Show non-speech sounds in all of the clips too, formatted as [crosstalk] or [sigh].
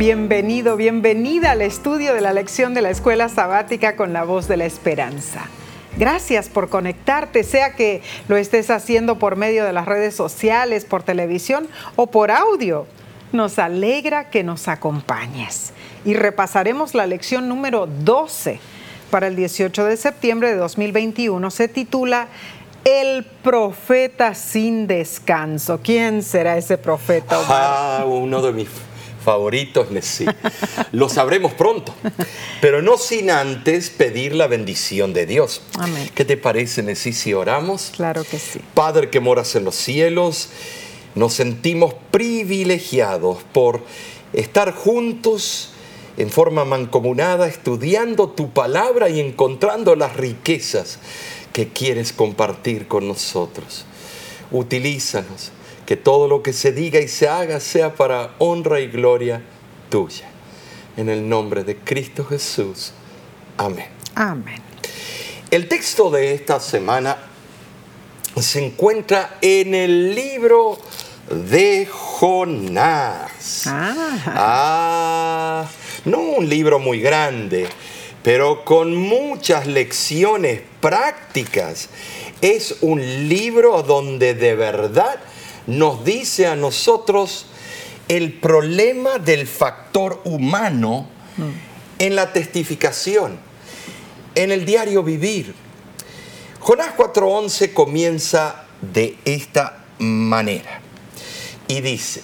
Bienvenido, bienvenida al estudio de la lección de la escuela sabática con la voz de la esperanza. Gracias por conectarte, sea que lo estés haciendo por medio de las redes sociales, por televisión o por audio. Nos alegra que nos acompañes y repasaremos la lección número 12 para el 18 de septiembre de 2021. Se titula El profeta sin descanso. ¿Quién será ese profeta? Ah, uno de mis favoritos, Nessie. Lo sabremos pronto, pero no sin antes pedir la bendición de Dios. Amén. ¿Qué te parece, Nessie, si oramos? Claro que sí. Padre que moras en los cielos, nos sentimos privilegiados por estar juntos en forma mancomunada, estudiando tu palabra y encontrando las riquezas que quieres compartir con nosotros. Utilízanos que todo lo que se diga y se haga sea para honra y gloria tuya. En el nombre de Cristo Jesús. Amén. Amén. El texto de esta semana se encuentra en el libro de Jonás. Ah, Ah, no un libro muy grande, pero con muchas lecciones prácticas. Es un libro donde de verdad nos dice a nosotros el problema del factor humano en la testificación, en el diario vivir. Jonás 4.11 comienza de esta manera y dice,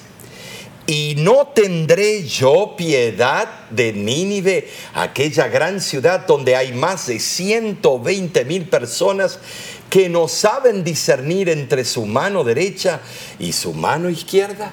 y no tendré yo piedad de Nínive, aquella gran ciudad donde hay más de 120 mil personas que no saben discernir entre su mano derecha y su mano izquierda,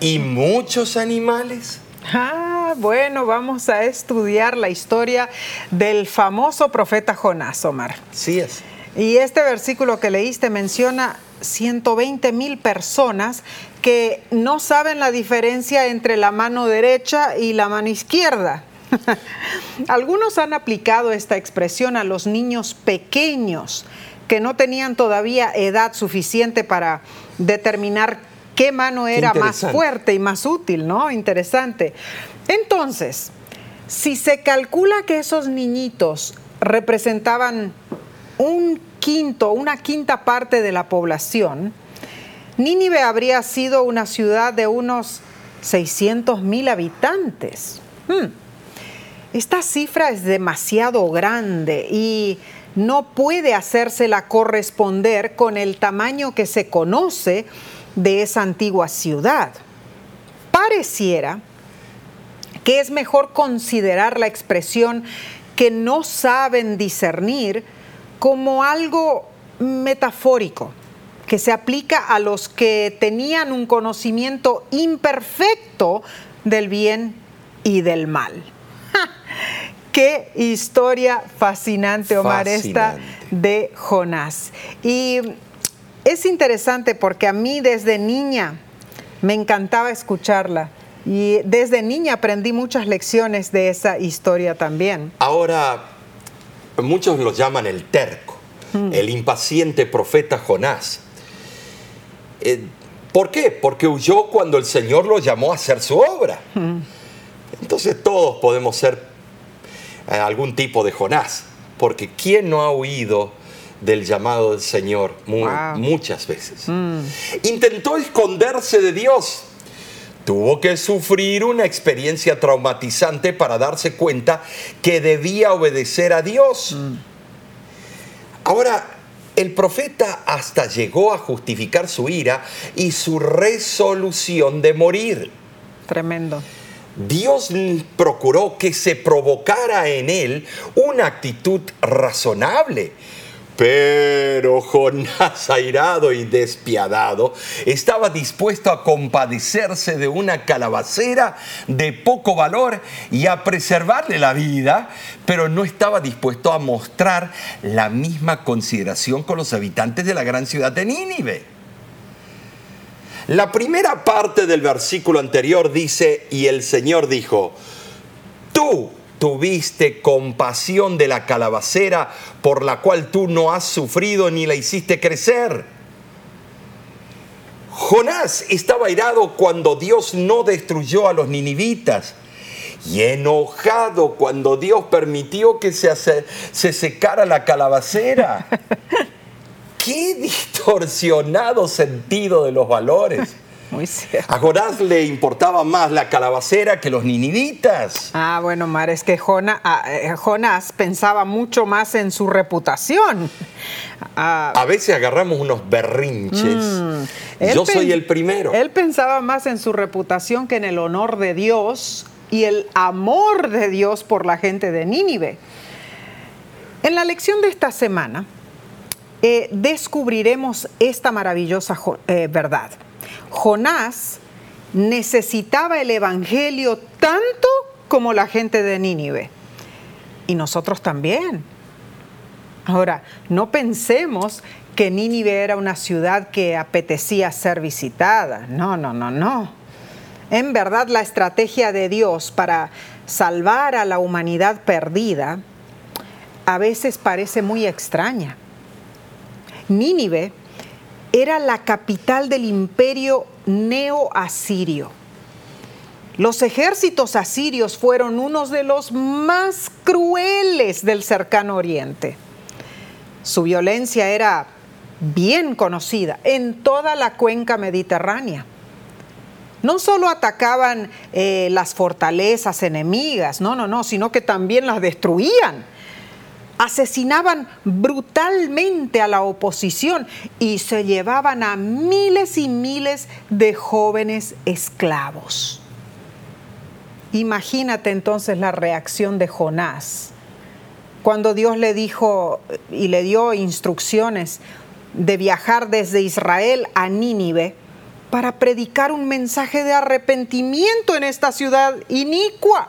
y muchos animales. Ah, bueno, vamos a estudiar la historia del famoso profeta Jonás, Omar. Sí es. Y este versículo que leíste menciona 120 mil personas que no saben la diferencia entre la mano derecha y la mano izquierda. [laughs] Algunos han aplicado esta expresión a los niños pequeños que no tenían todavía edad suficiente para determinar qué mano era más fuerte y más útil, ¿no? Interesante. Entonces, si se calcula que esos niñitos representaban un quinto, una quinta parte de la población, Nínive habría sido una ciudad de unos 600 mil habitantes. Hmm. Esta cifra es demasiado grande y no puede hacérsela corresponder con el tamaño que se conoce de esa antigua ciudad. Pareciera que es mejor considerar la expresión que no saben discernir como algo metafórico, que se aplica a los que tenían un conocimiento imperfecto del bien y del mal. [laughs] ¡Ja! Qué historia fascinante, Omar, esta de Jonás. Y es interesante porque a mí desde niña me encantaba escucharla y desde niña aprendí muchas lecciones de esa historia también. Ahora, muchos lo llaman el terco, el impaciente profeta Jonás. Eh, ¿Por qué? Porque huyó cuando el Señor lo llamó a hacer su obra. Entonces todos podemos ser algún tipo de Jonás, porque ¿quién no ha huido del llamado del Señor mu- Wow. muchas veces? Intentó esconderse de Dios. Tuvo que sufrir una experiencia traumatizante para darse cuenta que debía obedecer a Dios. Ahora, el profeta hasta llegó a justificar su ira y su resolución de morir. Tremendo. Dios procuró que se provocara en él una actitud razonable. Pero Jonás, airado y despiadado, estaba dispuesto a compadecerse de una calabacera de poco valor y a preservarle la vida, pero no estaba dispuesto a mostrar la misma consideración con los habitantes de la gran ciudad de Nínive. La primera parte del versículo anterior dice, y el Señor dijo, tú tuviste compasión de la calabacera por la cual tú no has sufrido ni la hiciste crecer. Jonás estaba airado cuando Dios no destruyó a los ninivitas y enojado cuando Dios permitió que se, se secara la calabacera. [laughs] Qué distorsionado sentido de los valores. [laughs] Muy cierto. A Jonás le importaba más la calabacera que los ninivitas. Ah, bueno, Mar, es que ah, eh, Jonás pensaba mucho más en su reputación. Ah, [laughs] A veces agarramos unos berrinches. Mm. Yo soy el primero. Él pensaba más en su reputación que en el honor de Dios y el amor de Dios por la gente de Nínive. En la lección de esta semana eh, descubriremos esta maravillosa eh, verdad. Jonás necesitaba el Evangelio tanto como la gente de Nínive. Y nosotros también. Ahora, no pensemos que Nínive era una ciudad que apetecía ser visitada. No, no, no, no. En verdad, la estrategia de Dios para salvar a la humanidad perdida a veces parece muy extraña. Nínive era la capital del imperio neo-asirio. Los ejércitos asirios fueron unos de los más crueles del cercano oriente. Su violencia era bien conocida en toda la cuenca mediterránea. No solo atacaban eh, las fortalezas enemigas, no, no, no, sino que también las destruían. Asesinaban brutalmente a la oposición y se llevaban a miles y miles de jóvenes esclavos. Imagínate entonces la reacción de Jonás cuando Dios le dijo y le dio instrucciones de viajar desde Israel a Nínive para predicar un mensaje de arrepentimiento en esta ciudad inicua.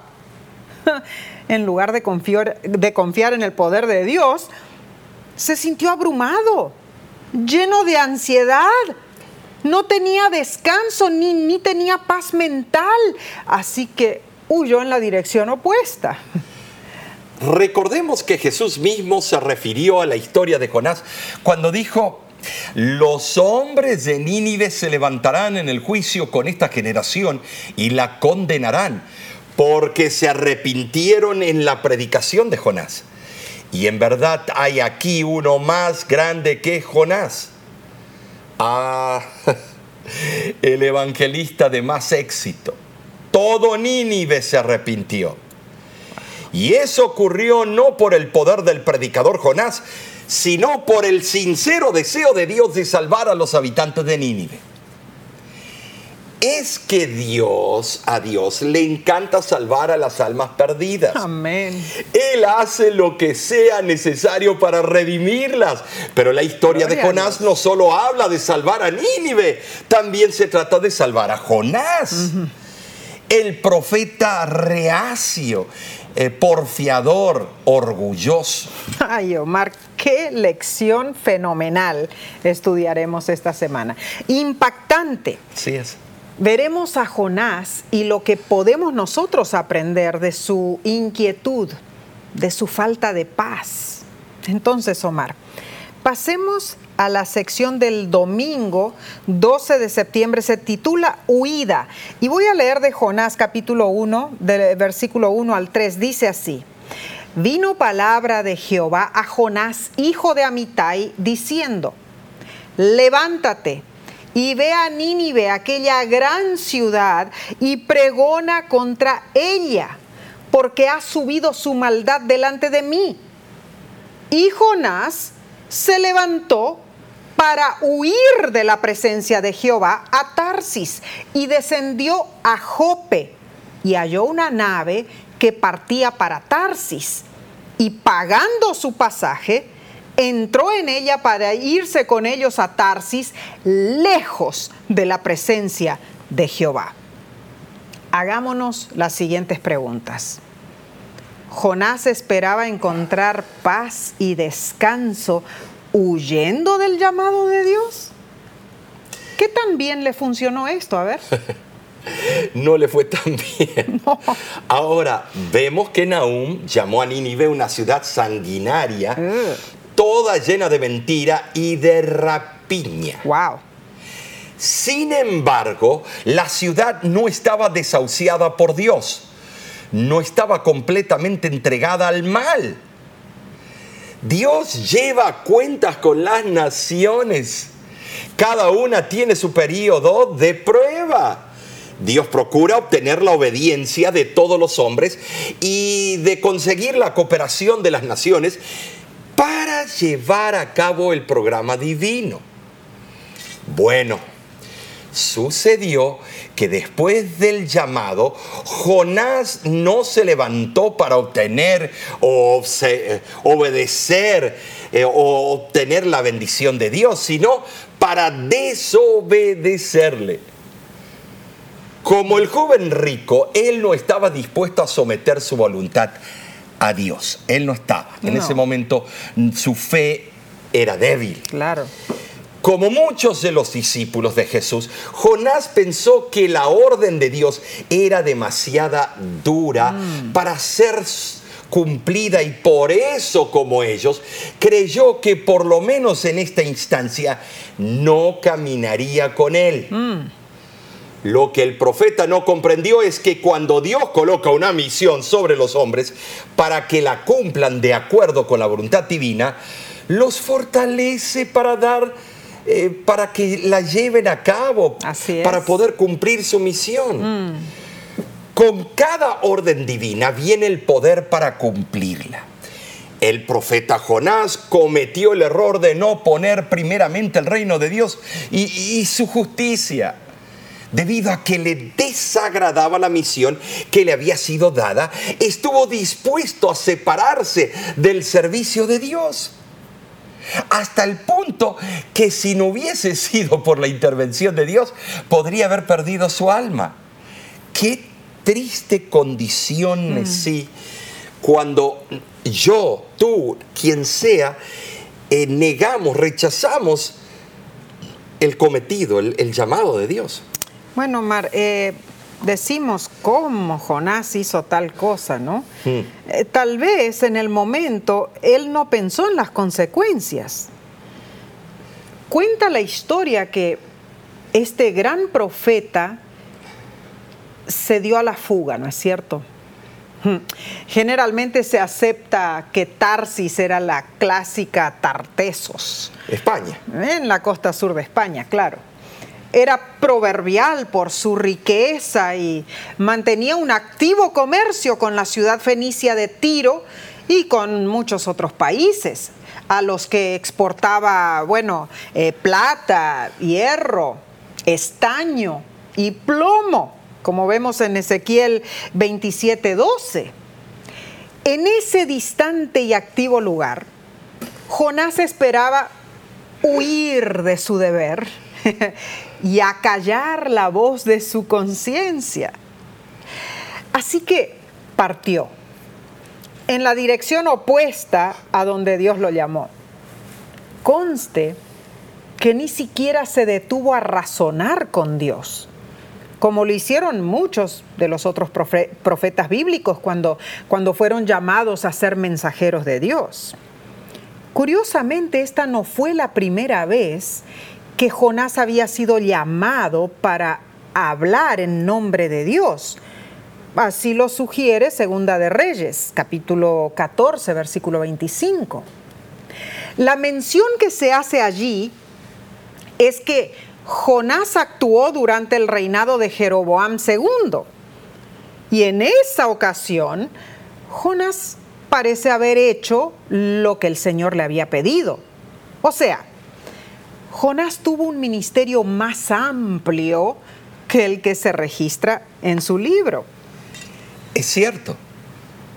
[laughs] En lugar de confiar, en el poder de Dios, se sintió abrumado, lleno de ansiedad. No tenía descanso ni, ni tenía paz mental, así que huyó en la dirección opuesta. Recordemos que Jesús mismo se refirió a la historia de Jonás cuando dijo, los hombres de Nínive se levantarán en el juicio con esta generación y la condenarán, porque se arrepintieron en la predicación de Jonás. Y en verdad hay aquí uno más grande que Jonás. Ah, [laughs] el evangelista de más éxito. Todo Nínive se arrepintió. Y eso ocurrió no por el poder del predicador Jonás, sino por el sincero deseo de Dios de salvar a los habitantes de Nínive. Es que Dios, a Dios le encanta salvar a las almas perdidas. Amén. Él hace lo que sea necesario para redimirlas. Pero la historia de Gloria Jonás no solo habla de salvar a Nínive, también se trata de salvar a Jonás. El profeta reacio, eh, porfiador, orgulloso. Ay, Omar, qué lección fenomenal estudiaremos esta semana. Impactante. Sí es. Veremos a Jonás y lo que podemos nosotros aprender de su inquietud, de su falta de paz. Entonces, Omar, pasemos a la sección del domingo 12 de septiembre, se titula Huida. Y voy a leer de Jonás capítulo 1, del versículo 1 al 3. Dice así. Vino palabra de Jehová a Jonás, hijo de Amitai, diciendo, levántate y ve a Nínive, aquella gran ciudad, y pregona contra ella, porque ha subido su maldad delante de mí. Y Jonás se levantó para huir de la presencia de Jehová a Tarsis y descendió a Jope y halló una nave que partía para Tarsis y pagando su pasaje, entró en ella para irse con ellos a Tarsis, lejos de la presencia de Jehová. Hagámonos las siguientes preguntas. Jonás esperaba encontrar paz y descanso huyendo del llamado de Dios. ¿Qué tan bien le funcionó esto? A ver. [laughs] No le fue tan bien. [laughs] Ahora, vemos que Nahum llamó a Nínive una ciudad sanguinaria. Toda llena de mentira y de rapiña. Wow. Sin embargo, la ciudad no estaba desahuciada por Dios. no estaba completamente entregada al mal. Dios lleva cuentas con las naciones. Cada una tiene su periodo de prueba. Dios procura obtener la obediencia de todos los hombres y de conseguir la cooperación de las naciones para llevar a cabo el programa divino. Bueno, sucedió que después del llamado, Jonás no se levantó para obtener o obedecer eh, o obtener la bendición de Dios, sino para desobedecerle. Como el joven rico, él no estaba dispuesto a someter su voluntad a Dios. Él no estaba. En ese momento su fe era débil. Claro. Como muchos de los discípulos de Jesús, Jonás pensó que la orden de Dios era demasiada dura mm. para ser cumplida y por eso como ellos creyó que por lo menos en esta instancia no caminaría con él. Mm. Lo que el profeta no comprendió es que cuando Dios coloca una misión sobre los hombres para que la cumplan de acuerdo con la voluntad divina, los fortalece para dar, eh, para que la lleven a cabo, para poder cumplir su misión. Mm. Con cada orden divina viene el poder para cumplirla. El profeta Jonás cometió el error de no poner primeramente el reino de Dios y su justicia debido a que le desagradaba la misión que le había sido dada, estuvo dispuesto a separarse del servicio de Dios. Hasta el punto que si no hubiese [laughs] sido por la intervención de Dios, podría haber perdido su alma. Qué triste condición mm. sí cuando yo, tú, quien sea, eh, negamos, rechazamos el cometido, el llamado de Dios. Bueno, Mar, eh, decimos cómo Jonás hizo tal cosa, ¿no? Hmm. Eh, tal vez en el momento él no pensó en las consecuencias. Cuenta la historia que este gran profeta se dio a la fuga, ¿no es cierto? Hmm. Generalmente se acepta que Tarsis era la clásica Tartesos. España. En la costa sur de España, claro era proverbial por su riqueza y mantenía un activo comercio con la ciudad fenicia de Tiro y con muchos otros países, a los que exportaba, bueno, eh, plata, hierro, estaño y plomo, como vemos en Ezequiel 27:12. En ese distante y activo lugar, Jonás esperaba huir de su deber y acallar la voz de su conciencia. Así que partió en la dirección opuesta a donde Dios lo llamó. Conste que ni siquiera se detuvo a razonar con Dios, como lo hicieron muchos de los otros profetas bíblicos cuando, cuando fueron llamados a ser mensajeros de Dios. Curiosamente, esta no fue la primera vez que Jonás había sido llamado para hablar en nombre de Dios. Así lo sugiere Segunda de Reyes, capítulo 14, versículo 25. La mención que se hace allí es que Jonás actuó durante el reinado de Jeroboam II. Y en esa ocasión, Jonás parece haber hecho lo que el Señor le había pedido. O sea, Jonás tuvo un ministerio más amplio que el que se registra en su libro. Es cierto,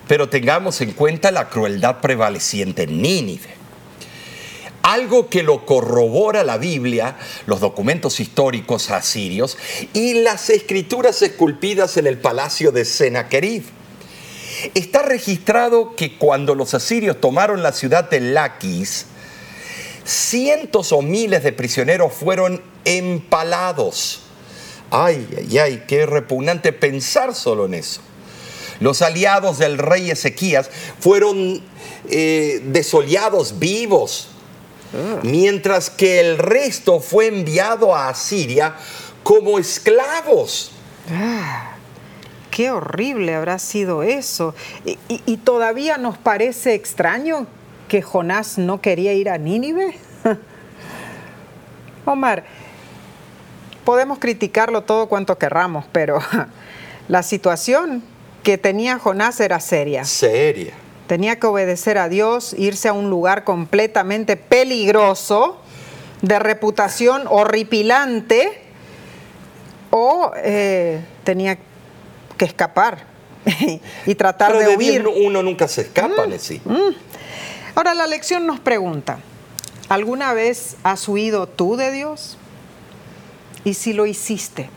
pero tengamos en cuenta la crueldad prevaleciente en Nínive. Algo que lo corrobora la Biblia, los documentos históricos asirios y las escrituras esculpidas en el palacio de Sennacherib. Está registrado que cuando los asirios tomaron la ciudad de Laquis, cientos o miles de prisioneros fueron empalados. Ay, ay, ay, qué repugnante pensar solo en eso. Los aliados del rey Ezequías fueron eh, desollados vivos, ah. mientras que el resto fue enviado a Asiria como esclavos. Ah, qué horrible habrá sido eso. Y, y- y todavía nos parece extraño que Jonás no quería ir a Nínive. [laughs] Omar, podemos criticarlo todo cuanto querramos, pero [laughs] la situación que tenía Jonás era seria. Seria. Tenía que obedecer a Dios, irse a un lugar completamente peligroso, de reputación horripilante, o eh, tenía que escapar [laughs] y tratar Pero de huir. no- uno nunca se escapa, Nessie. Ahora la lección nos pregunta, ¿alguna vez has huido tú de Dios? Y si lo hiciste,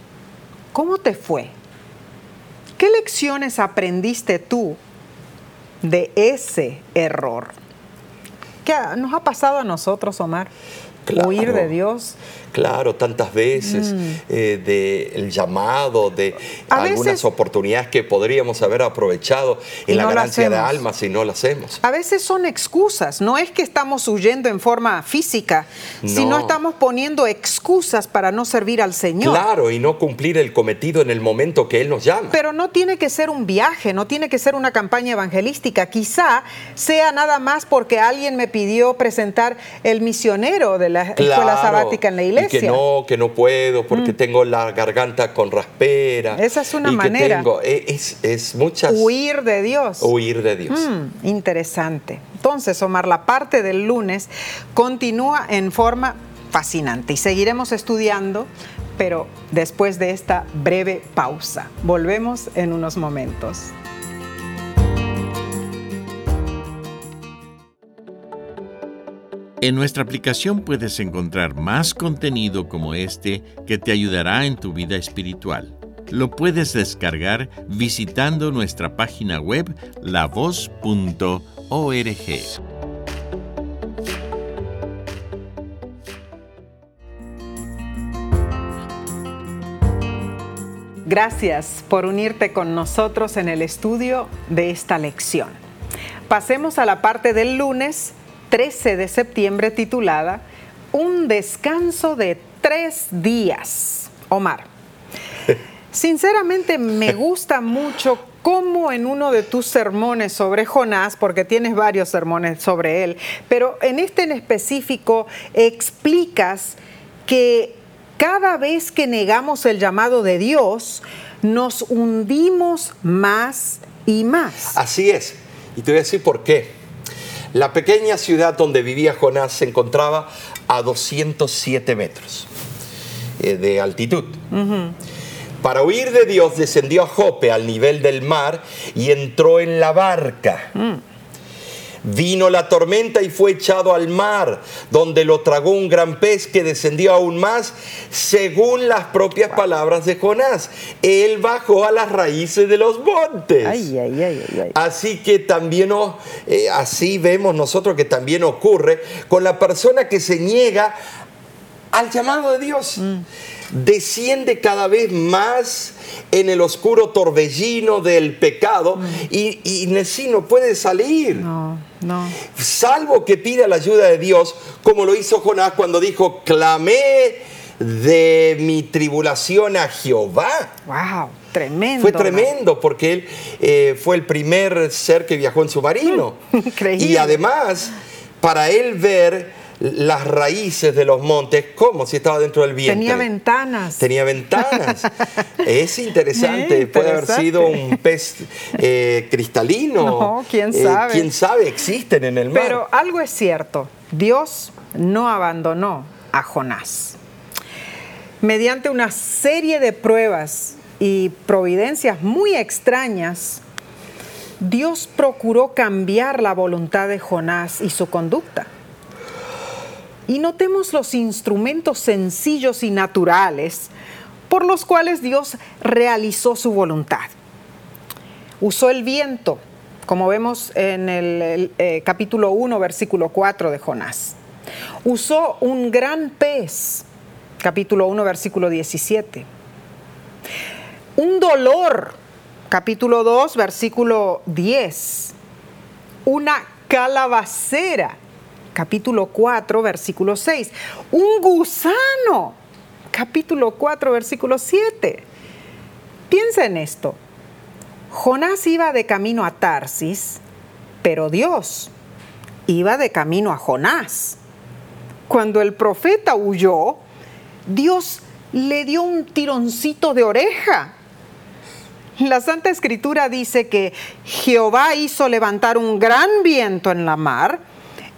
¿cómo te fue? ¿Qué lecciones aprendiste tú de ese error? ¿Qué nos ha pasado a nosotros, Omar? Claro. Huir de Dios. Claro, tantas veces eh, de el llamado, de Mm. A algunas veces- oportunidades que podríamos haber aprovechado en la no ganancia de almas y no lo hacemos. A veces son excusas, no es que estamos huyendo en forma física, sino No. estamos poniendo excusas para no servir al Señor. Claro, y no cumplir el cometido en el momento que Él nos llama. Pero no tiene que ser un viaje, no tiene que ser una campaña evangelística. Quizá sea nada más porque alguien me pidió presentar el misionero de la escuela sabática en la y Mm. que no, que no puedo porque tengo la garganta con raspera. Esa es una y que manera. tengo- e- es, es muchas. Huir de Dios. huir de Dios. Mm, interesante. Entonces, Omar, la parte del lunes continúa en forma fascinante y seguiremos estudiando, pero después de esta breve pausa. Volvemos en unos momentos. En nuestra aplicación puedes encontrar más contenido como este que te ayudará en tu vida espiritual. Lo puedes descargar visitando nuestra página web lavoz.org. Gracias por unirte con nosotros en el estudio de esta lección. Pasemos a la parte del lunes 13 de septiembre titulada Un descanso de tres días. Omar, [laughs] sinceramente me gusta mucho cómo en uno de tus sermones sobre Jonás, porque tienes varios sermones sobre él, pero en este en específico explicas que cada vez que negamos el llamado de Dios, nos hundimos más y más. Así es. Y te voy a decir por qué. La pequeña ciudad donde vivía Jonás se encontraba a 207 metros eh, de altitud. Para huir de Dios descendió a Jope al nivel del mar y entró en la barca. Vino la tormenta y fue echado al mar, donde lo tragó un gran pez que descendió aún más, según las propias palabras de Jonás. Él bajó a las raíces de los montes. Ay, ay, ay, ay, ay. Así que también, o- eh, así vemos nosotros que también ocurre con la persona que se niega al llamado de Dios. Desciende cada vez más en el oscuro torbellino del pecado y, y Nesí no puede salir. No, no. Salvo que pida la ayuda de Dios, como lo hizo Jonás cuando dijo, clamé de mi tribulación a Jehová. Wow, tremendo. Fue tremendo porque él eh, fue el primer ser que viajó en submarino. [laughs] Increíble. Y además, para él ver las raíces de los montes, como si estaba dentro del vientre. Tenía ventanas. Tenía ventanas. [laughs] es interesante. Puede haber sido un pez eh, cristalino. No, quién Eh, sabe. quién sabe, existen en el mar. Pero algo es cierto, Dios no abandonó a Jonás. Mediante una serie de pruebas y providencias muy extrañas, Dios procuró cambiar la voluntad de Jonás y su conducta. Y notemos los instrumentos sencillos y naturales por los cuales Dios realizó su voluntad usó el viento, como vemos en el, eh, capítulo 1, versículo 4 de Jonás. Usó un gran pez, capítulo 1, versículo 17. Un dolor, capítulo 2, versículo 10. Una calabacera, capítulo 4, versículo 6. Un gusano, capítulo 4, versículo 7. Piensa en esto. Jonás iba de camino a Tarsis, pero Dios iba de camino a Jonás. Cuando el profeta huyó, Dios le dio un tironcito de oreja. La Santa Escritura dice que Jehová hizo levantar un gran viento en la mar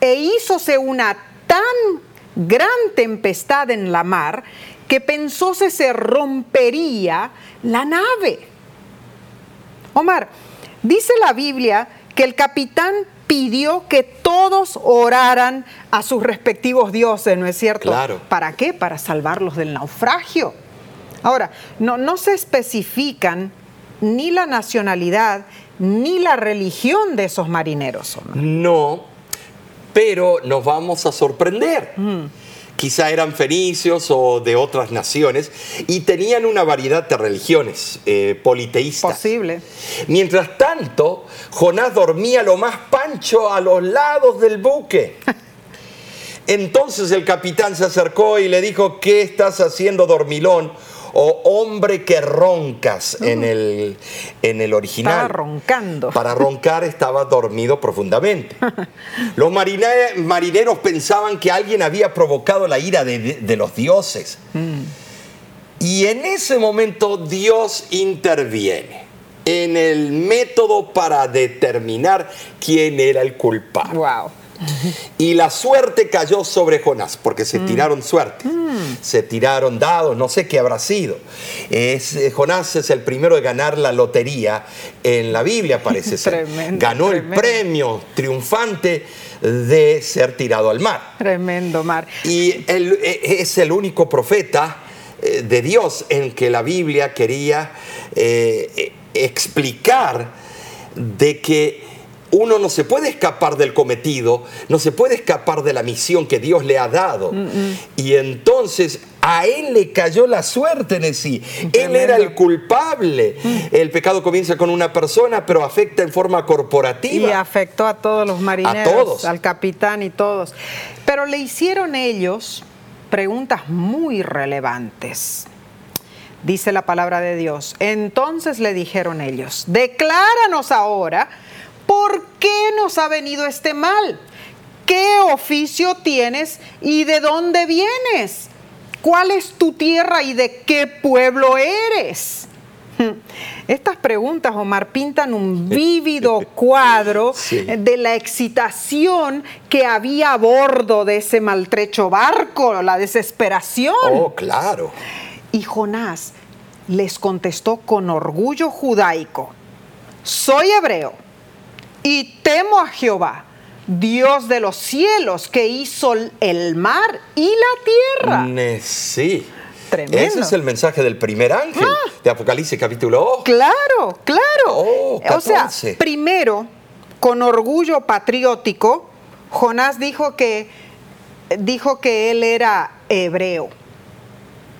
e hízose una tan gran tempestad en la mar que pensó que se rompería la nave. Omar, dice la Biblia que el capitán pidió que todos oraran a sus respectivos dioses, ¿no es cierto? Claro. ¿Para qué? Para salvarlos del naufragio. Ahora, no, no se especifican ni la nacionalidad ni la religión de esos marineros. Omar. No, pero nos vamos a sorprender. Quizá eran fenicios o de otras naciones y tenían una variedad de religiones eh, politeístas. Posible. Mientras tanto, Jonás dormía lo más pancho a los lados del buque. [laughs] Entonces el capitán se acercó y le dijo, ¿qué estás haciendo, dormilón? O hombre que roncas en el, en el original. Estaba roncando. Para roncar estaba dormido profundamente. [laughs] Los marine- marineros pensaban que alguien había provocado la ira de, de los dioses. Y en ese momento Dios interviene en el método para determinar quién era el culpable. Wow. Y la suerte cayó sobre Jonás, porque se tiraron suertes, se tiraron dados, no sé qué habrá sido. Es, eh, Jonás es el primero de ganar la lotería en la Biblia, parece [laughs] ser. Tremendo, Ganó tremendo. el premio triunfante de ser tirado al mar. Tremendo, Mar. Y él eh, es el único profeta eh, de Dios en que la Biblia quería eh, eh, explicar de que uno no se puede escapar del cometido, no se puede escapar de la misión que Dios le ha dado. Y entonces a él le cayó la suerte en sí. Él era el culpable. El pecado comienza con una persona, pero afecta en forma Y corporativa. afectó a todos los marineros, todos. al capitán y todos. Pero le hicieron ellos preguntas muy relevantes. Dice la palabra de Dios. Entonces le dijeron ellos, decláranos ahora por qué nos ha venido este mal. ¿Qué oficio tienes y de dónde vienes? ¿Cuál es tu tierra y de qué pueblo eres? [laughs] Estas preguntas, Omar, pintan un [laughs] vívido cuadro Sí. de la excitación que había a bordo de ese maltrecho barco, la desesperación. Oh, claro. Y Jonás les contestó con orgullo judaico, soy hebreo y temo a Jehová, Dios de los cielos, que hizo el mar y la tierra. Sí. Tremendo. Ese es el mensaje del primer ángel de Apocalipsis capítulo 8. Claro, claro. Oh, o sea, 14. primero, con orgullo patriótico, Jonás dijo que, dijo que él era hebreo.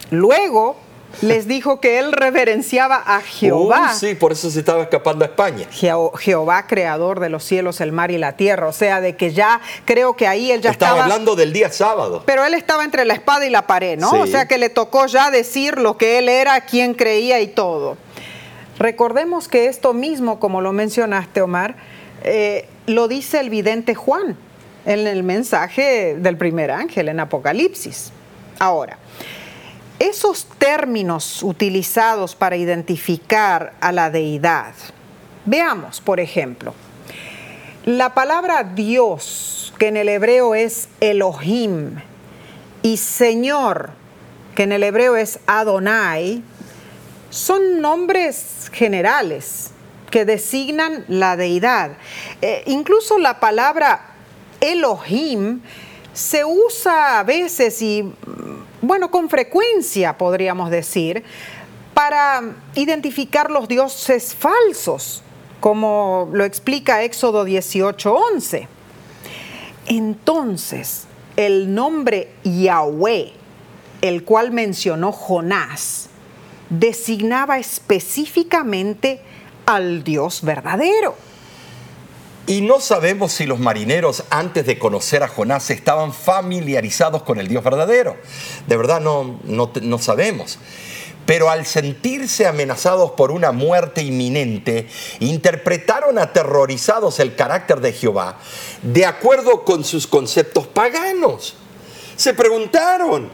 Luego les dijo que él reverenciaba a Jehová. Uh, sí, por eso se estaba escapando a España. Jeho- Jehová, creador de los cielos, el mar y la tierra. O sea, de que ya creo que ahí él ya Estaba estaba. hablando del día sábado. Pero él estaba entre la espada y la pared, ¿no? Sí. O sea que le tocó ya decir lo que él era, quién creía y todo. Recordemos que esto mismo, como lo mencionaste, Omar, eh, lo dice el vidente Juan en el mensaje del primer ángel en Apocalipsis. Ahora, esos términos utilizados para identificar a la deidad, veamos, por ejemplo, la palabra Dios, que en el hebreo es Elohim, y Señor, que en el hebreo es Adonai, son nombres generales que designan la deidad. Eh, incluso la palabra Elohim se usa a veces y, bueno, con frecuencia podríamos decir, para identificar los dioses falsos, como lo explica Éxodo 18:11. Entonces, el nombre Yahweh, el cual mencionó Jonás, designaba específicamente al Dios verdadero. Y no sabemos si los marineros antes de conocer a Jonás estaban familiarizados con el Dios verdadero. De verdad no, no, sabemos. pero al sentirse amenazados por una muerte inminente, interpretaron aterrorizados el carácter de Jehová de acuerdo con sus conceptos paganos. Se preguntaron,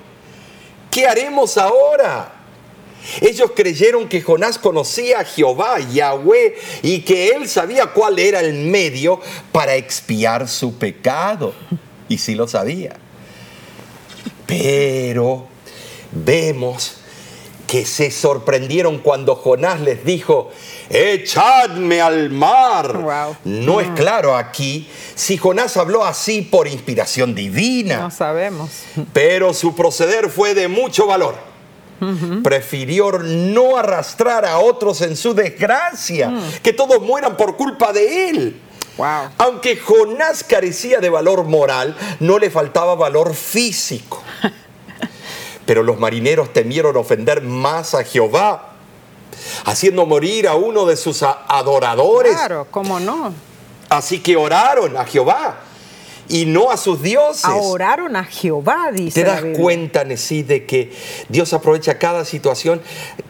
¿qué haremos ahora? Ellos creyeron que Jonás conocía a Jehová, Yahweh, y que él sabía cuál era el medio para expiar su pecado. Y sí lo sabía. Pero vemos que se sorprendieron cuando Jonás les dijo, echadme al mar. No es claro aquí si Jonás habló así por inspiración divina. No sabemos. Pero su proceder fue de mucho valor. Prefirió no arrastrar a otros en su desgracia, mm. que todos mueran por culpa de él. Wow. Aunque Jonás carecía de valor moral, no le faltaba valor físico. [laughs] Pero los marineros temieron ofender más a Jehová, haciendo morir a uno de sus adoradores. Claro, ¿cómo no? Así que oraron a Jehová y no a sus dioses. Oraron a Jehová, dice. ¿Te das cuenta, Nesí, de que Dios aprovecha cada situación,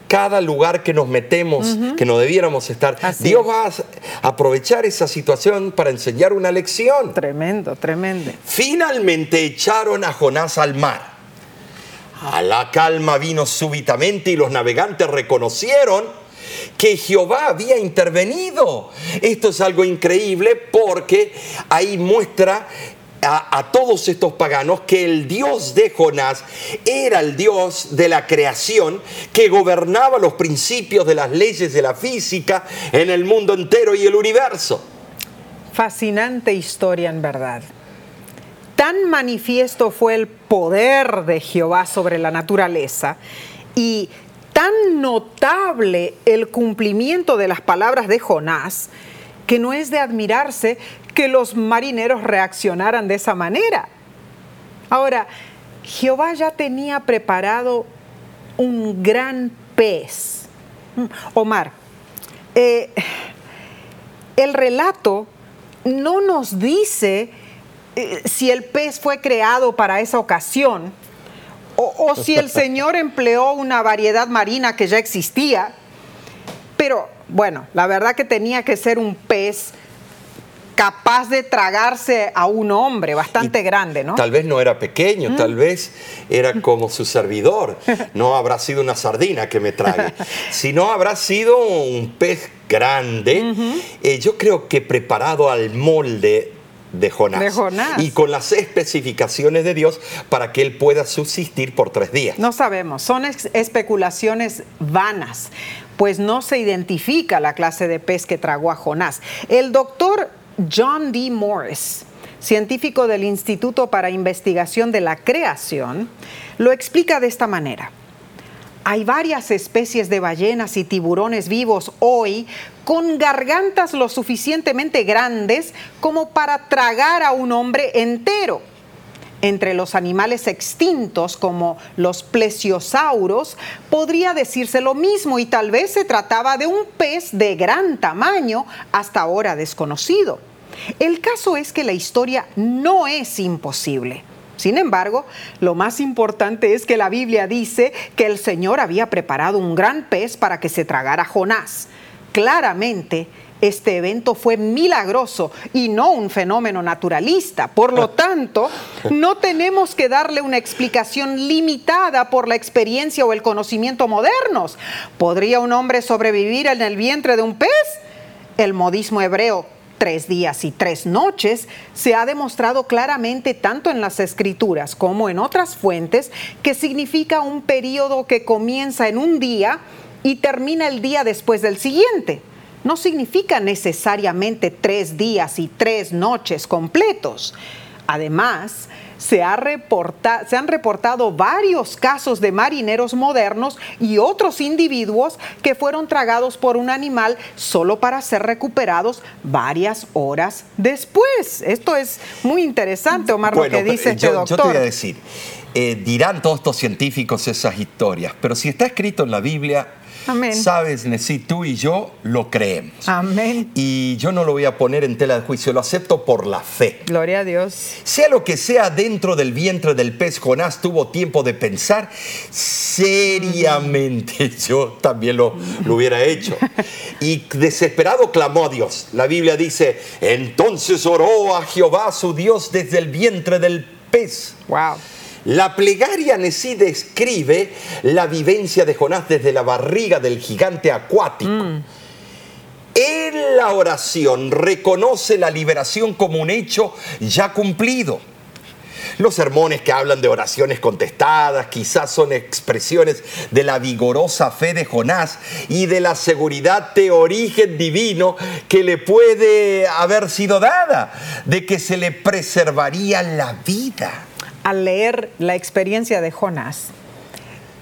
cada lugar que nos metemos, que no debiéramos estar? Dios va a aprovechar esa situación para enseñar una lección. Tremendo, tremendo. Finalmente echaron a Jonás al mar. A la calma vino súbitamente y los navegantes reconocieron que Jehová había intervenido. Esto es algo increíble porque ahí muestra a, todos estos paganos que el Dios de Jonás era el Dios de la creación que gobernaba los principios de las leyes de la física en el mundo entero y el universo. Fascinante historia en verdad. Tan manifiesto fue el poder de Jehová sobre la naturaleza y tan notable el cumplimiento de las palabras de Jonás que no es de admirarse que los marineros reaccionaran de esa manera. Ahora, Jehová ya tenía preparado un gran pez. Mm, Omar, eh, el relato no nos dice eh, si el pez fue creado para esa ocasión o, si el Señor empleó una variedad marina que ya existía. Pero bueno, la verdad que tenía que ser un pez capaz de tragarse a un hombre bastante grande, ¿no? Tal vez no era pequeño, tal vez era como su servidor. No habrá sido una sardina que me trague, [laughs] sino habrá sido un pez grande. Eh, yo creo que preparado al molde de Jonás, Y con las especificaciones de Dios para que él pueda subsistir por tres días. No sabemos, son especulaciones vanas, pues no se identifica la clase de pez que tragó a Jonás. El doctor John D. Morris, científico del Instituto para Investigación de la Creación, lo explica de esta manera. Hay varias especies de ballenas y tiburones vivos hoy con gargantas lo suficientemente grandes como para tragar a un hombre entero. Entre los animales extintos como los plesiosauros podría decirse lo mismo y tal vez se trataba de un pez de gran tamaño hasta ahora desconocido. El caso es que la historia no es imposible. Sin embargo, lo más importante es que la Biblia dice que el Señor había preparado un gran pez para que se tragara Jonás. Claramente, este evento fue milagroso y no un fenómeno naturalista. Por lo [laughs] tanto, no tenemos que darle una explicación limitada por la experiencia o el conocimiento modernos. ¿Podría un hombre sobrevivir en el vientre de un pez? El modismo hebreo tres días y tres noches, se ha demostrado claramente tanto en las escrituras como en otras fuentes que significa un periodo que comienza en un día y termina el día después del siguiente. No significa necesariamente tres días y tres noches completos. Además, se, ha se, han reportado varios casos de marineros modernos y otros individuos que fueron tragados por un animal solo para ser recuperados varias horas después. Esto es muy interesante, Omar, lo que dice este doctor. Yo te voy a decir, eh, dirán todos estos científicos esas historias, pero si está escrito en la Biblia, Amén. sabes, Nesí, tú y yo lo creemos. Amén. Y yo no lo voy a poner en tela de juicio, lo acepto por la fe. Gloria a Dios. Sea lo que sea dentro del vientre del pez, Jonás tuvo tiempo de pensar seriamente. [laughs] Yo también lo, lo hubiera hecho. Y desesperado clamó a Dios. La Biblia dice, entonces oró a Jehová su Dios desde el vientre del pez. Wow. La plegaria Nesí describe la vivencia de Jonás desde la barriga del gigante acuático. En la oración reconoce la liberación como un hecho ya cumplido. Los sermones que hablan de oraciones contestadas quizás son expresiones de la vigorosa fe de Jonás y de la seguridad de origen divino que le puede haber sido dada, de que se le preservaría la vida al leer la experiencia de Jonás,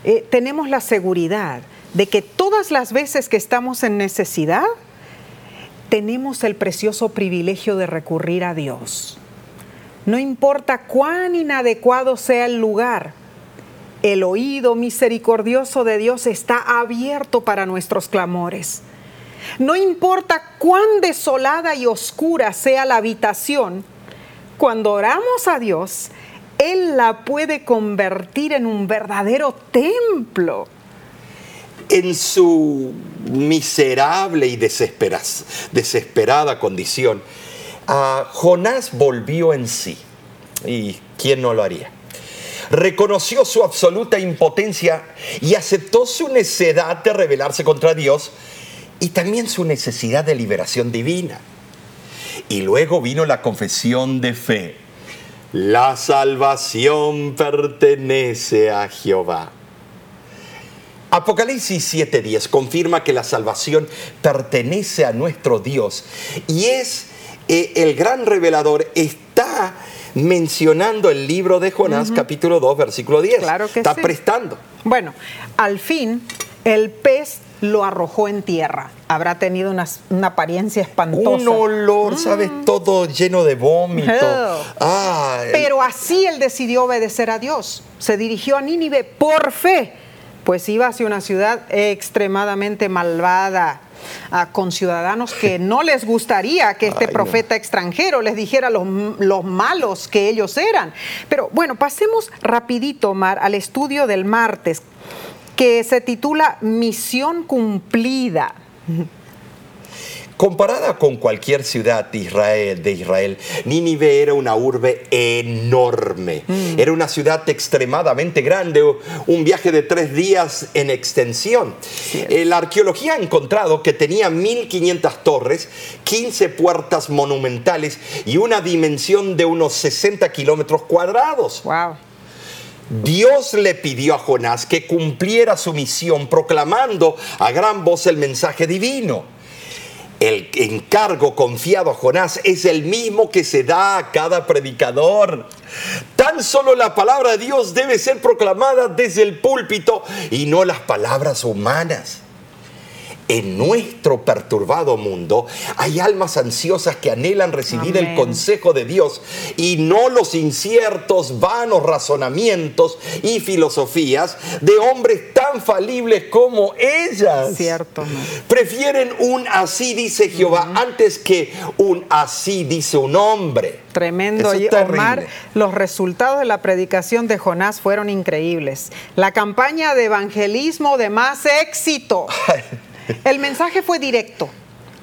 eh, tenemos la seguridad de que todas las veces que estamos en necesidad, tenemos el precioso privilegio de recurrir a Dios. No importa cuán inadecuado sea el lugar, el oído misericordioso de Dios está abierto para nuestros clamores. No importa cuán desolada y oscura sea la habitación, cuando oramos a Dios, él la puede convertir en un verdadero templo. En su miserable y desesperada condición, Jonás volvió en sí. ¿Y quién no lo haría? Reconoció su absoluta impotencia y aceptó su necedad de rebelarse contra Dios y también su necesidad de liberación divina. Y luego vino la confesión de fe la salvación pertenece a Jehová. Apocalipsis 7:10 confirma que la salvación pertenece a nuestro Dios y es eh, el gran revelador está mencionando el libro de Jonás capítulo 2 versículo 10. Claro que está prestando. Bueno, al fin el pez lo arrojó en tierra. Habrá tenido una, apariencia espantosa. Un olor, mm. ¿sabes? Todo lleno de vómito. Ah, Pero así él decidió obedecer a Dios. Se dirigió a Nínive por fe, pues iba hacia una ciudad extremadamente malvada. Con ciudadanos que [laughs] no les gustaría que este profeta extranjero les dijera los, los, malos que ellos eran. Pero bueno, pasemos rapidito, Omar, al estudio del martes que se titula Misión cumplida. Comparada con cualquier ciudad de Israel, de Israel, Nínive era una urbe enorme. Mm. Era una ciudad extremadamente grande, un viaje de tres días en extensión. Eh, la arqueología ha encontrado que tenía 1500 torres, 15 puertas monumentales y una dimensión de unos 60 kilómetros cuadrados. Wow. Dios le pidió a Jonás que cumpliera su misión proclamando a gran voz el mensaje divino. El encargo confiado a Jonás es el mismo que se da a cada predicador. Tan solo la palabra de Dios debe ser proclamada desde el púlpito y no las palabras humanas en nuestro perturbado mundo hay almas ansiosas que anhelan recibir el consejo de Dios y no los inciertos, vanos razonamientos y filosofías de hombres tan falibles como ellas. Cierto. Prefieren un así dice Jehová antes que un así dice un hombre. Tremendo. y Omar, los resultados de la predicación de Jonás fueron increíbles. La campaña de evangelismo de más éxito. El mensaje fue directo,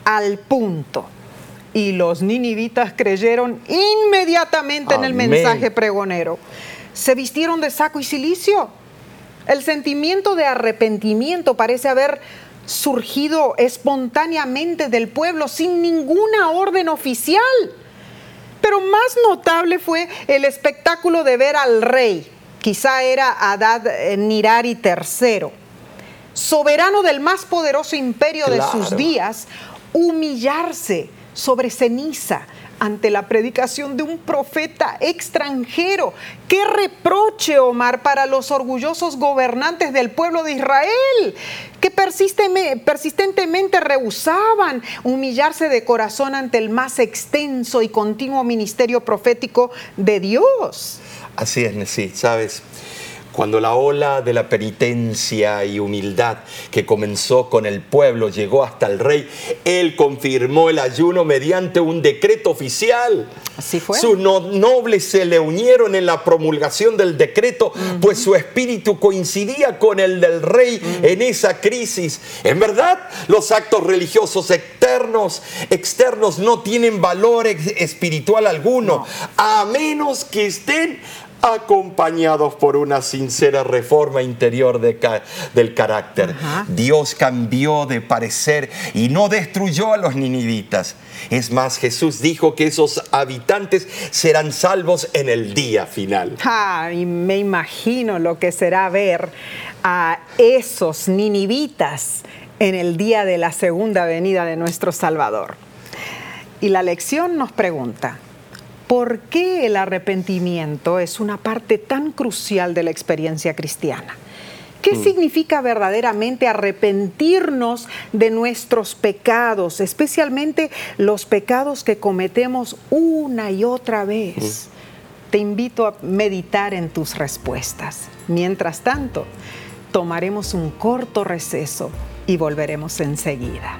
al punto. Y los ninivitas creyeron inmediatamente en el mensaje pregonero. Se vistieron de saco y silicio. El sentimiento de arrepentimiento parece haber surgido espontáneamente del pueblo sin ninguna orden oficial. Pero más notable fue el espectáculo de ver al rey, quizá era Adad Nirari III soberano del más poderoso imperio de sus días, humillarse sobre ceniza ante la predicación de un profeta extranjero. Qué reproche, Omar, para los orgullosos gobernantes del pueblo de Israel, que persistentemente rehusaban humillarse de corazón ante el más extenso y continuo ministerio profético de Dios. Así es, sí, sabes Cuando la ola de la penitencia y humildad que comenzó con el pueblo llegó hasta el rey, él confirmó el ayuno mediante un decreto oficial. Así fue. Sus no- nobles se le unieron en la promulgación del decreto, pues su espíritu coincidía con el del rey en esa crisis. En verdad, los actos religiosos externos, externos no tienen valor espiritual alguno, a menos que estén acompañados por una sincera reforma interior de ca- del carácter. Ajá. Dios cambió de parecer y no destruyó a los ninivitas. Es más, Jesús dijo que esos habitantes serán salvos en el día final. Ah, y me imagino lo que será ver a esos ninivitas en el día de la segunda venida de nuestro Salvador. Y la lección nos pregunta, ¿por qué el arrepentimiento es una parte tan crucial de la experiencia cristiana? ¿Qué significa verdaderamente arrepentirnos de nuestros pecados, especialmente los pecados que cometemos una y otra vez? Te invito a meditar en tus respuestas. Mientras tanto, tomaremos un corto receso y volveremos enseguida.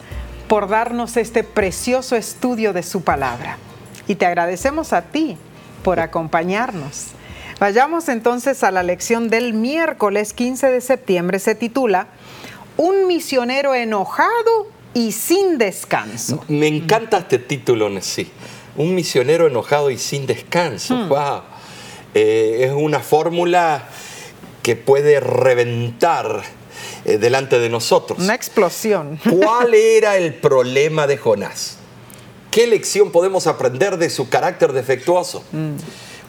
por darnos este precioso estudio de su palabra. Y te agradecemos a ti por acompañarnos. Vayamos entonces a la lección del miércoles 15 de septiembre. Se titula Un misionero enojado y sin descanso. Me encanta este título sí. Un misionero enojado y sin descanso. Wow. Eh, es una fórmula que puede reventar eh, delante de nosotros. Una explosión. [laughs] ¿Cuál era el problema de Jonás? ¿Qué lección podemos aprender de su carácter defectuoso?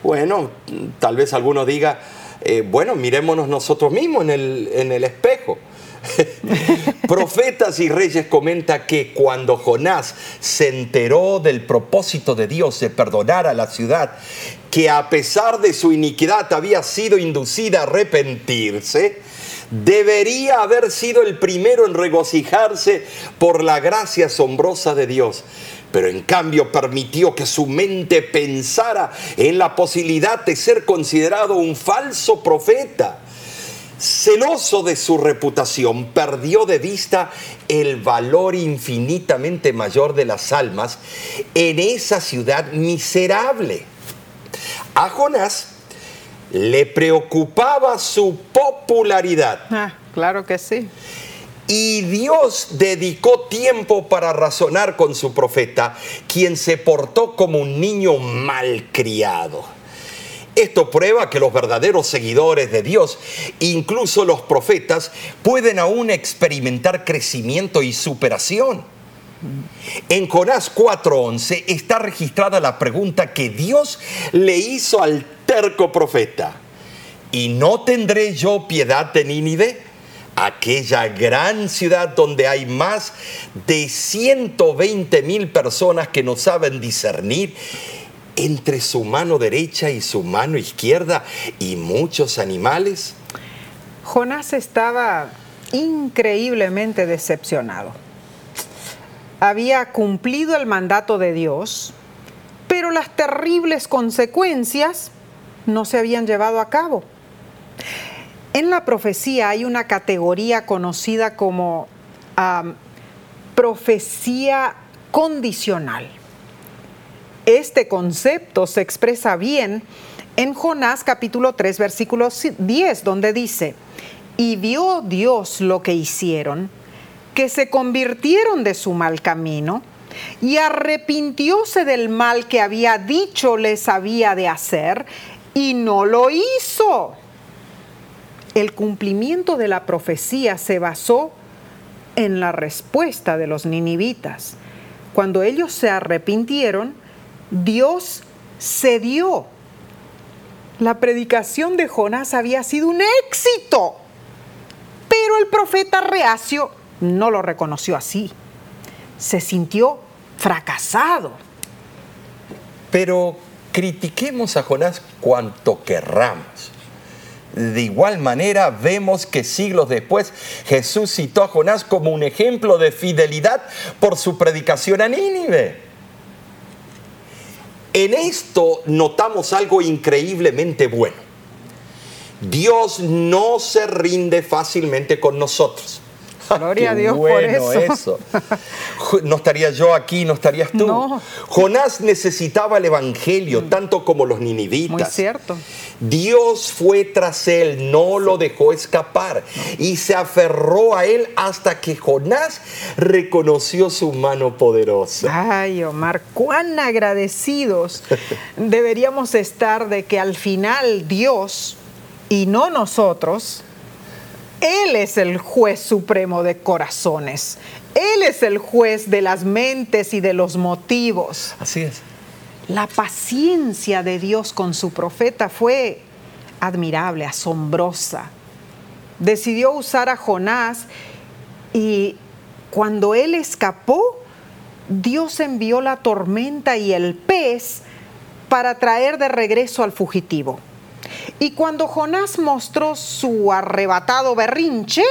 Bueno, tal vez alguno diga, eh, bueno, mirémonos nosotros mismos en el, en el espejo. [laughs] Profetas y reyes comenta que cuando Jonás se enteró del propósito de Dios de perdonar a la ciudad, que a pesar de su iniquidad había sido inducida a arrepentirse, debería haber sido el primero en regocijarse por la gracia asombrosa de Dios. Pero en cambio permitió que su mente pensara en la posibilidad de ser considerado un falso profeta. Celoso de su reputación, perdió de vista el valor infinitamente mayor de las almas en esa ciudad miserable. A Jonás le preocupaba su popularidad Ah, claro que sí. y Dios dedicó tiempo para razonar con su profeta, quien se portó como un niño malcriado. Esto prueba que los verdaderos seguidores de Dios, incluso los profetas, pueden aún experimentar crecimiento y superación. En Jonás 4:11 está registrada la pregunta que Dios le hizo al terco profeta. ¿Y no tendré yo piedad de Nínive? Aquella gran ciudad donde hay más de 120 mil personas que no saben discernir entre su mano derecha y su mano izquierda y muchos animales. Jonás estaba increíblemente decepcionado. Había cumplido el mandato de Dios, pero las terribles consecuencias no se habían llevado a cabo. En la profecía hay una categoría conocida como profecía condicional. Este concepto se expresa bien en Jonás capítulo 3 versículo 10, donde dice, y vio Dios lo que hicieron, que se convirtieron de su mal camino, y arrepintióse del mal que había dicho les había de hacer, y no lo hizo. El cumplimiento de la profecía se basó en la respuesta de los ninivitas. Cuando ellos se arrepintieron, Dios cedió. La predicación de Jonás había sido un éxito, pero el profeta reacio no lo reconoció así. Se sintió fracasado. Pero critiquemos a Jonás cuanto querramos. De igual manera, vemos que siglos después Jesús citó a Jonás como un ejemplo de fidelidad por su predicación a Nínive. En esto notamos algo increíblemente bueno. Dios no se rinde fácilmente con nosotros. Gloria a Qué Dios por bueno eso. No estaría yo aquí, no estarías tú. No. Jonás necesitaba el evangelio tanto como los ninivitas. Muy cierto. Dios fue tras él, no lo dejó escapar y se aferró a él hasta que Jonás reconoció su mano poderosa. Ay, Omar, cuán agradecidos [laughs] deberíamos estar de que al final Dios y no nosotros, Él es el juez supremo de corazones. Él es el juez de las mentes y de los motivos. Así es. La paciencia de Dios con su profeta fue admirable, asombrosa. Decidió usar a Jonás y cuando él escapó, Dios envió la tormenta y el pez para traer de regreso al fugitivo. Y cuando Jonás mostró su arrebatado berrinche,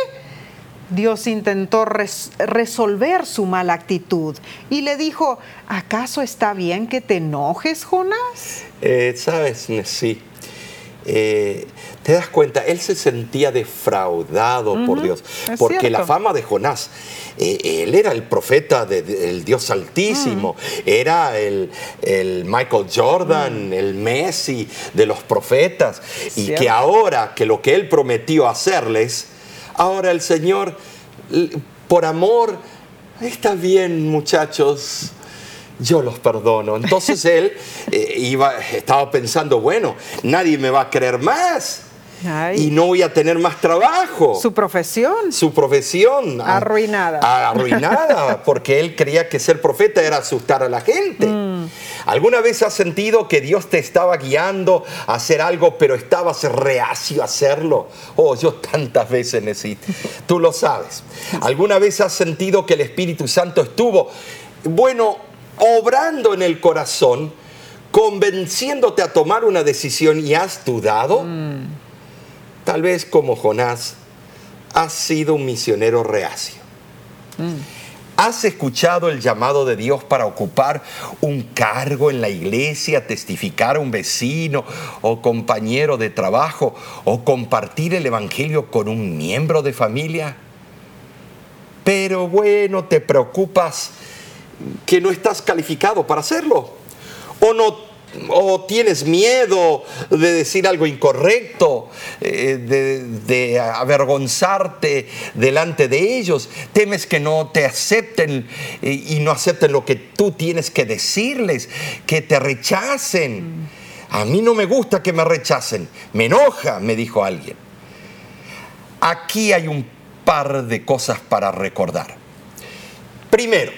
Dios intentó res- resolver su mala actitud y le dijo, ¿acaso está bien que te enojes, Jonás? Eh, Sabes, sí. Eh, te das cuenta, él se sentía defraudado por Dios, porque cierto. la fama de Jonás, eh, él era el profeta de- de- del Dios Altísimo, era el, el Michael Jordan, el Messi de los profetas, y que ahora que lo que él prometió hacerles, ahora el Señor, por amor, está bien muchachos, yo los perdono. Entonces él [laughs] eh, iba, estaba pensando, bueno, nadie me va a creer más Ay. y no voy a tener más trabajo. Su profesión. Su profesión Arruinada. ah, arruinada, [laughs] porque él creía que ser profeta era asustar a la gente. Mm. ¿Alguna vez has sentido que Dios te estaba guiando a hacer algo, pero estabas reacio a hacerlo? Oh, yo tantas veces necesito. Tú lo sabes. [laughs] ¿Alguna vez has sentido que el Espíritu Santo estuvo, bueno, obrando en el corazón, convenciéndote a tomar una decisión y has dudado? Tal vez como Jonás, has sido un misionero reacio. ¿Has escuchado el llamado de Dios para ocupar un cargo en la iglesia, testificar a un vecino o compañero de trabajo o compartir el Evangelio con un miembro de familia? Pero bueno, te preocupas que no estás calificado para hacerlo. O no o tienes miedo de decir algo incorrecto, eh, de, de avergonzarte delante de ellos, temes que no te acepten eh, y no acepten lo que tú tienes que decirles, que te rechacen. A mí no me gusta que me rechacen, me enoja, me dijo alguien. Aquí hay un par de cosas para recordar. Primero,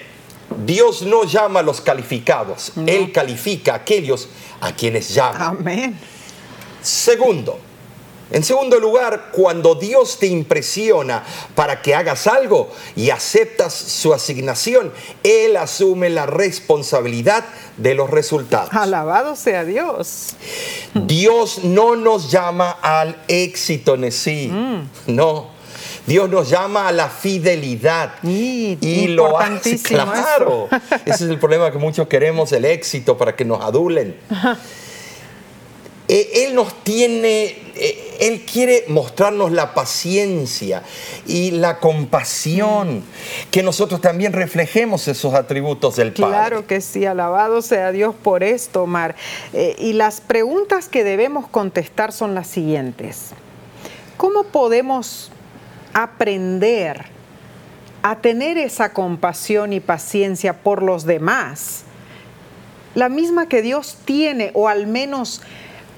Dios no llama a los calificados, Él califica a aquellos a quienes llama. Amén. Segundo, en segundo lugar, cuando Dios te impresiona para que hagas algo y aceptas su asignación, Él asume la responsabilidad de los resultados. Alabado sea Dios. Dios no nos llama al éxito en sí, no. Dios nos llama a la fidelidad Y- lo hace claro. Ese es el problema que muchos queremos el éxito para que nos adulen. Eh, Él nos tiene, eh, Él quiere mostrarnos la paciencia y la compasión, que nosotros también reflejemos esos atributos del Padre. Claro que sí, alabado sea Dios por esto, Omar. Eh, y las preguntas que debemos contestar son las siguientes. ¿Cómo podemos aprender a tener esa compasión y paciencia por los demás? La misma que Dios tiene, o al menos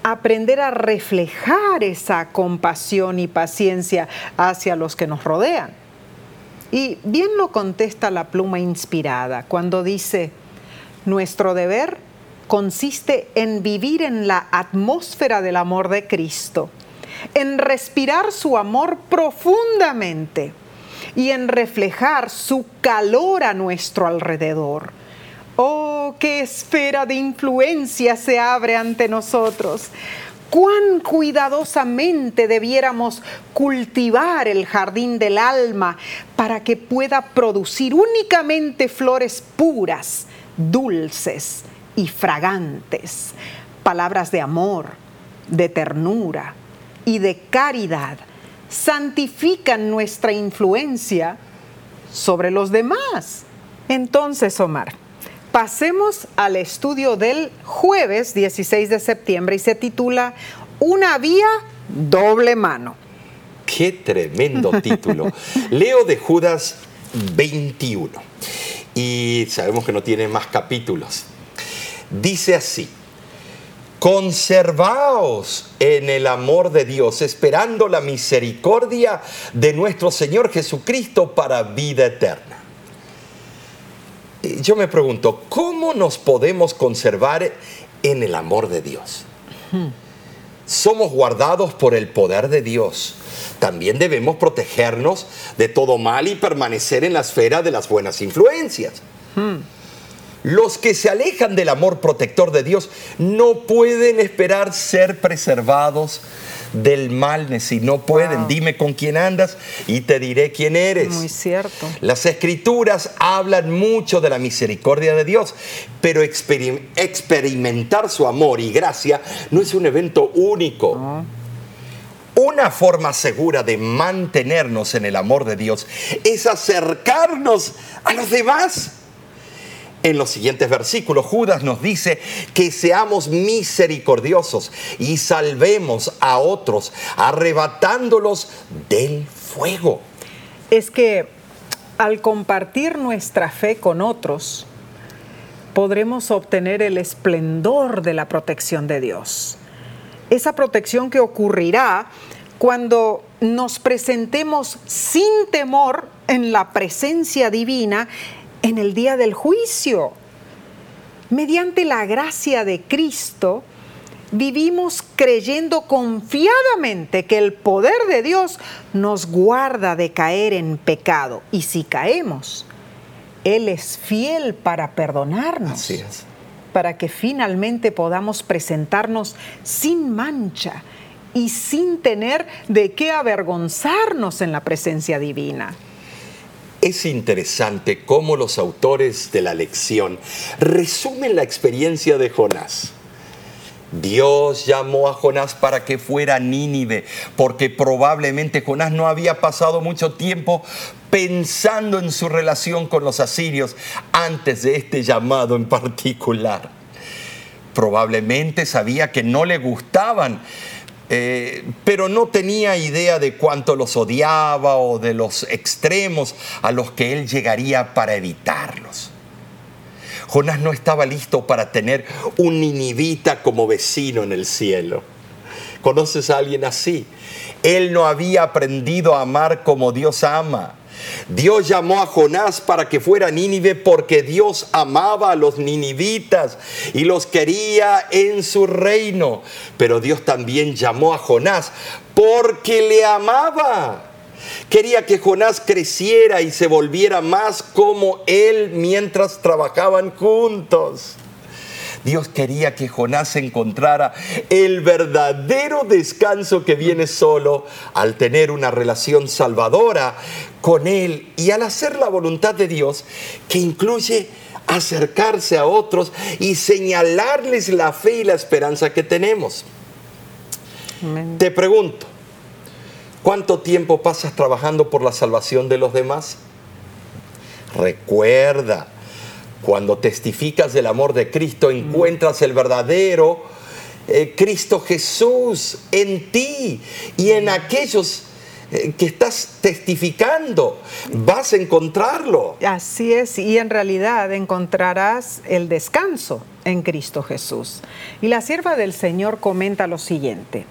aprender a reflejar esa compasión y paciencia hacia los que nos rodean. Y bien lo contesta la pluma inspirada cuando dice, nuestro deber consiste en vivir en la atmósfera del amor de Cristo, en respirar su amor profundamente y en reflejar su calor a nuestro alrededor. Oh, qué esfera de influencia se abre ante nosotros. Cuán cuidadosamente debiéramos cultivar el jardín del alma para que pueda producir únicamente flores puras, dulces y fragantes, palabras de amor, de ternura y de caridad santifican nuestra influencia sobre los demás. Entonces, Omar, pasemos al estudio del jueves 16 de septiembre y se titula Una vía doble mano. Qué tremendo título. [laughs] Leo de Judas 21 y sabemos que no tiene más capítulos. Dice así, conservaos en el amor de Dios, esperando la misericordia de nuestro Señor Jesucristo para vida eterna. Yo me pregunto, ¿cómo nos podemos conservar en el amor de Dios? Somos guardados por el poder de Dios. También debemos protegernos de todo mal y permanecer en la esfera de las buenas influencias. Los que se alejan del amor protector de Dios no pueden esperar ser preservados del mal, si no pueden. Dime con quién andas y te diré quién eres. Muy cierto. Las escrituras hablan mucho de la misericordia de Dios, pero experimentar su amor y gracia no es un evento único. Una forma segura de mantenernos en el amor de Dios es acercarnos a los demás en los siguientes versículos, Judas nos dice que seamos misericordiosos y salvemos a otros, arrebatándolos del fuego. Es que al compartir nuestra fe con otros, podremos obtener el esplendor de la protección de Dios. Esa protección que ocurrirá cuando nos presentemos sin temor en la presencia divina en el día del juicio. Mediante la gracia de Cristo, vivimos creyendo confiadamente que el poder de Dios nos guarda de caer en pecado. Y si caemos, Él es fiel para perdonarnos. Así es. Para que finalmente podamos presentarnos sin mancha y sin tener de qué avergonzarnos en la presencia divina. Es interesante cómo los autores de la lección resumen la experiencia de Jonás. Dios llamó a Jonás para que fuera Nínive, porque probablemente Jonás no había pasado mucho tiempo pensando en su relación con los asirios antes de este llamado en particular. Probablemente sabía que no le gustaban eh, pero no tenía idea de cuánto los odiaba o de los extremos a los que él llegaría para evitarlos. Jonás no estaba listo para tener un ninivita como vecino en el cielo. ¿Conoces a alguien así? Él no había aprendido a amar como Dios ama. Dios llamó a Jonás para que fuera a Nínive porque Dios amaba a los ninivitas y los quería en su reino. Pero Dios también llamó a Jonás porque le amaba. Quería que Jonás creciera y se volviera más como él mientras trabajaban juntos. Dios quería que Jonás encontrara el verdadero descanso que viene solo al tener una relación salvadora con Él y al hacer la voluntad de Dios que incluye acercarse a otros y señalarles la fe y la esperanza que tenemos. Te pregunto, ¿cuánto tiempo pasas trabajando por la salvación de los demás? Recuerda, cuando testificas del amor de Cristo, encuentras el verdadero eh, Cristo Jesús en ti y en aquellos eh, que estás testificando, vas a encontrarlo. Así es, y en realidad encontrarás el descanso en Cristo Jesús. Y la sierva del Señor comenta lo siguiente.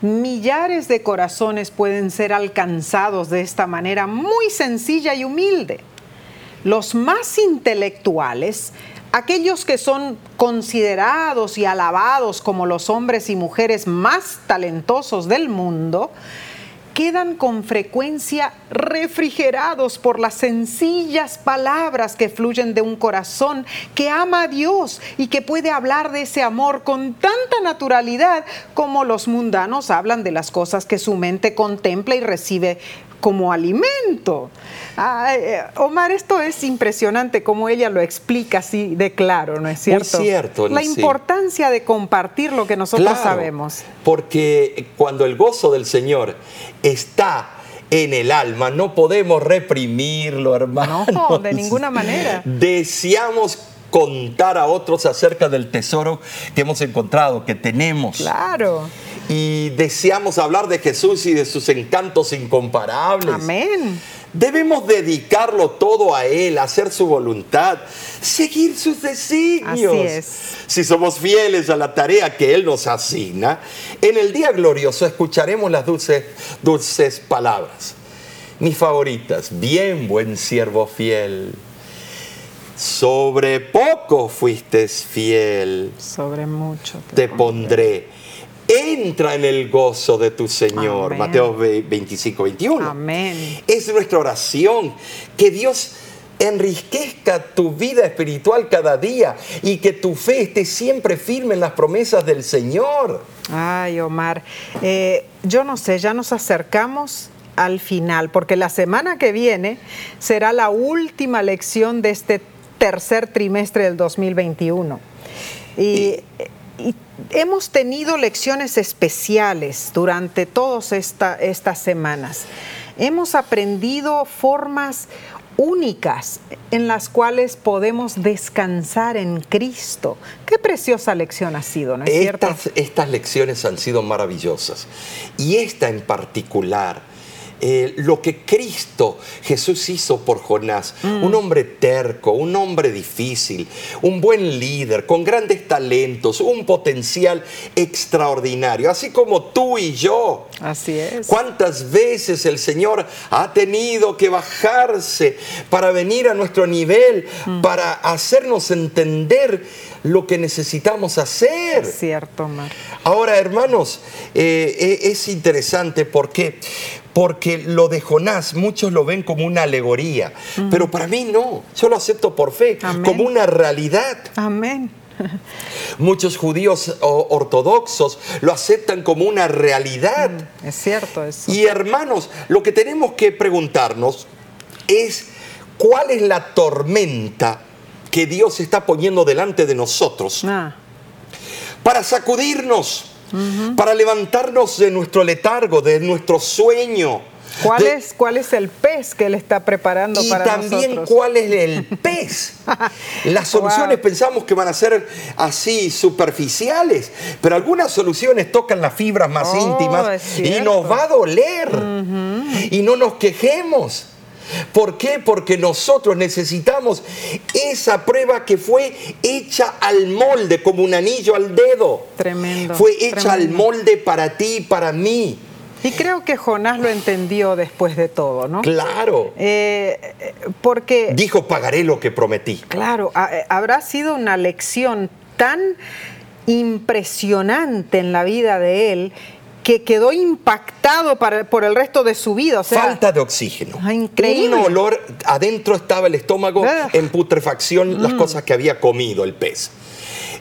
Millares de corazones pueden ser alcanzados de esta manera muy sencilla y humilde. Los más intelectuales aquellos que son considerados y alabados como los hombres y mujeres más talentosos del mundo, quedan con frecuencia refrigerados por las sencillas palabras que fluyen de un corazón que ama a Dios y que puede hablar de ese amor con tanta naturalidad como los mundanos hablan de las cosas que su mente contempla y recibe como alimento. Eh, Omar, esto es impresionante como ella lo explica así de claro, ¿no es cierto? Muy cierto. La importancia de compartir lo que nosotros sabemos. Porque cuando el gozo del Señor está en el alma, no podemos reprimirlo, hermano. No, de ninguna manera. Deseamos contar a otros acerca del tesoro que hemos encontrado, que tenemos. Claro y deseamos hablar de Jesús y de sus encantos incomparables. Amén. Debemos dedicarlo todo a Él, hacer su voluntad, seguir sus designios. Así es. Si somos fieles a la tarea que Él nos asigna, en el día glorioso escucharemos las dulces, dulces palabras. Mis favoritas, bien buen siervo fiel. Sobre poco fuiste fiel. Sobre mucho. Te, pondré entra en el gozo de tu Señor. Mateo 25, 21. Amén. Es nuestra oración. Que Dios enriquezca tu vida espiritual cada día y que tu fe esté siempre firme en las promesas del Señor. Ay, Omar, eh, yo no sé, ya nos acercamos al final, porque la semana que viene será la última lección de este tercer trimestre del 2021. Y, y hemos tenido lecciones especiales durante todas estas semanas. Hemos aprendido formas únicas en las cuales podemos descansar en Cristo. Qué preciosa lección ha sido, ¿no es cierto? Estas lecciones han sido maravillosas. Y esta en particular eh, lo que Cristo Jesús hizo por Jonás. Mm. Un hombre terco, un hombre difícil, un buen líder, con grandes talentos, un potencial extraordinario, así como tú y yo. Así es. ¿Cuántas veces el Señor ha tenido que bajarse para venir a nuestro nivel, mm. para hacernos entender lo que necesitamos hacer? Es cierto, Mar. Ahora, hermanos, eh, eh, es interesante porque porque lo de Jonás muchos lo ven como una alegoría, pero para mí no, yo lo acepto por fe, como una realidad. Amén. Muchos judíos ortodoxos lo aceptan como una realidad. Mm, es cierto eso. Y hermanos, lo que tenemos que preguntarnos es cuál es la tormenta que Dios está poniendo delante de nosotros ah. para sacudirnos para levantarnos de nuestro letargo, de nuestro sueño. ¿Cuál, es, ¿Cuál es el pez que Él está preparando para nosotros? Y también cuál es el [laughs] pez. Las soluciones pensamos que van a ser así superficiales, pero algunas soluciones tocan las fibras más oh, íntimas y nos va a doler. Y no nos quejemos. ¿Por qué? Porque nosotros necesitamos esa prueba que fue hecha al molde, como un anillo al dedo. Tremendo. Fue hecha al molde para ti y para mí. Y creo que Jonás lo entendió después de todo, ¿no? Claro. Eh, porque... Dijo, pagaré lo que prometí. Claro, eh, habrá sido una lección tan impresionante en la vida de él que quedó impactado por el resto de su vida. Falta de oxígeno. Ah, increíble. Un olor, adentro estaba el estómago ah. en putrefacción, las mm. cosas que había comido el pez.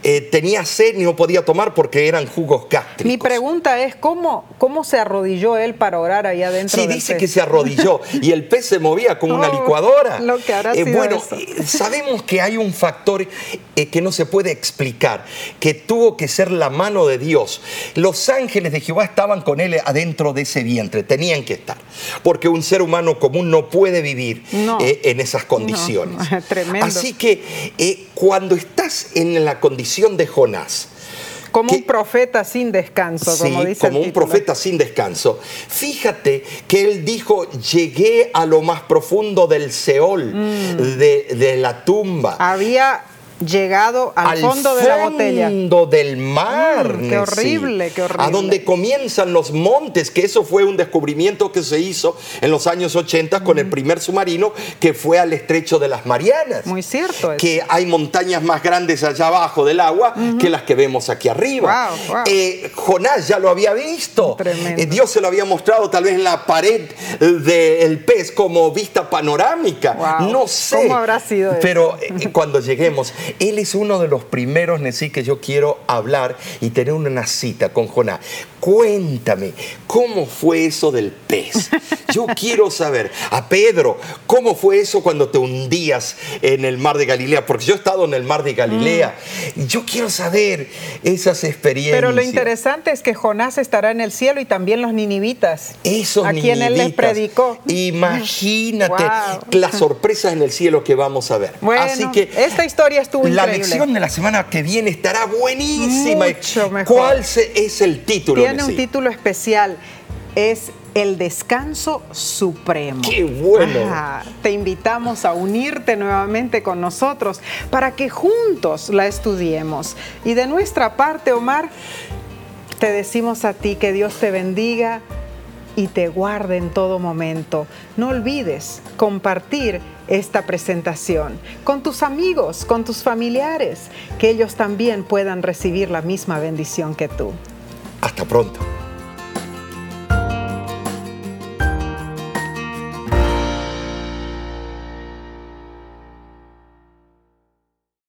Eh, tenía sed y no podía tomar porque eran jugos gástricos. Mi pregunta es, ¿cómo, cómo se arrodilló él para orar ahí adentro? Sí, dice que se arrodilló [laughs] y el pez se movía como una oh, licuadora. Lo que eh, bueno, eh, sabemos que hay un factor que no se puede explicar, que tuvo que ser la mano de Dios. Los ángeles de Jehová estaban con él adentro de ese vientre, tenían que estar, porque un ser humano común no puede vivir en esas condiciones. [laughs] Tremendo. Así que cuando estás en la condición de Jonás. Como un profeta sin descanso, como dice como un profeta sin descanso. Fíjate que él dijo, llegué a lo más profundo del Seol, mm. de, la tumba. Había llegado al, fondo de la botella. fondo del mar. Mm, qué horrible, qué horrible. A donde comienzan los montes, que eso fue un descubrimiento que se hizo en los años 80 con el primer submarino que fue al estrecho de las Marianas. Muy cierto. eso. que hay montañas más grandes allá abajo del agua que las que vemos aquí arriba. Wow, wow. Eh, Jonás ya lo había visto. Tremendo. Eh, Dios se lo había mostrado tal vez en la pared del pez como vista panorámica. Wow. No sé. ¿Cómo habrá sido eso? Pero eh, cuando lleguemos, él es uno de los primeros, Nesí, que yo quiero hablar y tener una cita con Jonás. Cuéntame, ¿cómo fue eso del pez? Yo [laughs] quiero saber. A Pedro, ¿cómo fue eso cuando te hundías en el mar de Galilea? Porque yo he estado en el mar de Galilea. Mm. Y Yo quiero saber esas experiencias. Pero lo interesante es que Jonás estará en el cielo y también los ninivitas. Esos a quien él les ninivitas. predicó. Imagínate Wow. las sorpresas en el cielo que vamos a ver. Bueno, Así que esta historia estuvo la increíble. lección de la semana que viene estará buenísima. Mucho mejor. ¿Cuál es el título? Tiene un título especial. Es el descanso supremo. ¡Qué bueno! Ajá. Te invitamos a unirte nuevamente con nosotros para que juntos la estudiemos. Y de nuestra parte, Omar, te decimos a ti que Dios te bendiga y te guarde en todo momento. No olvides compartir esta presentación con tus amigos, con tus familiares, que ellos también puedan recibir la misma bendición que tú. Hasta pronto.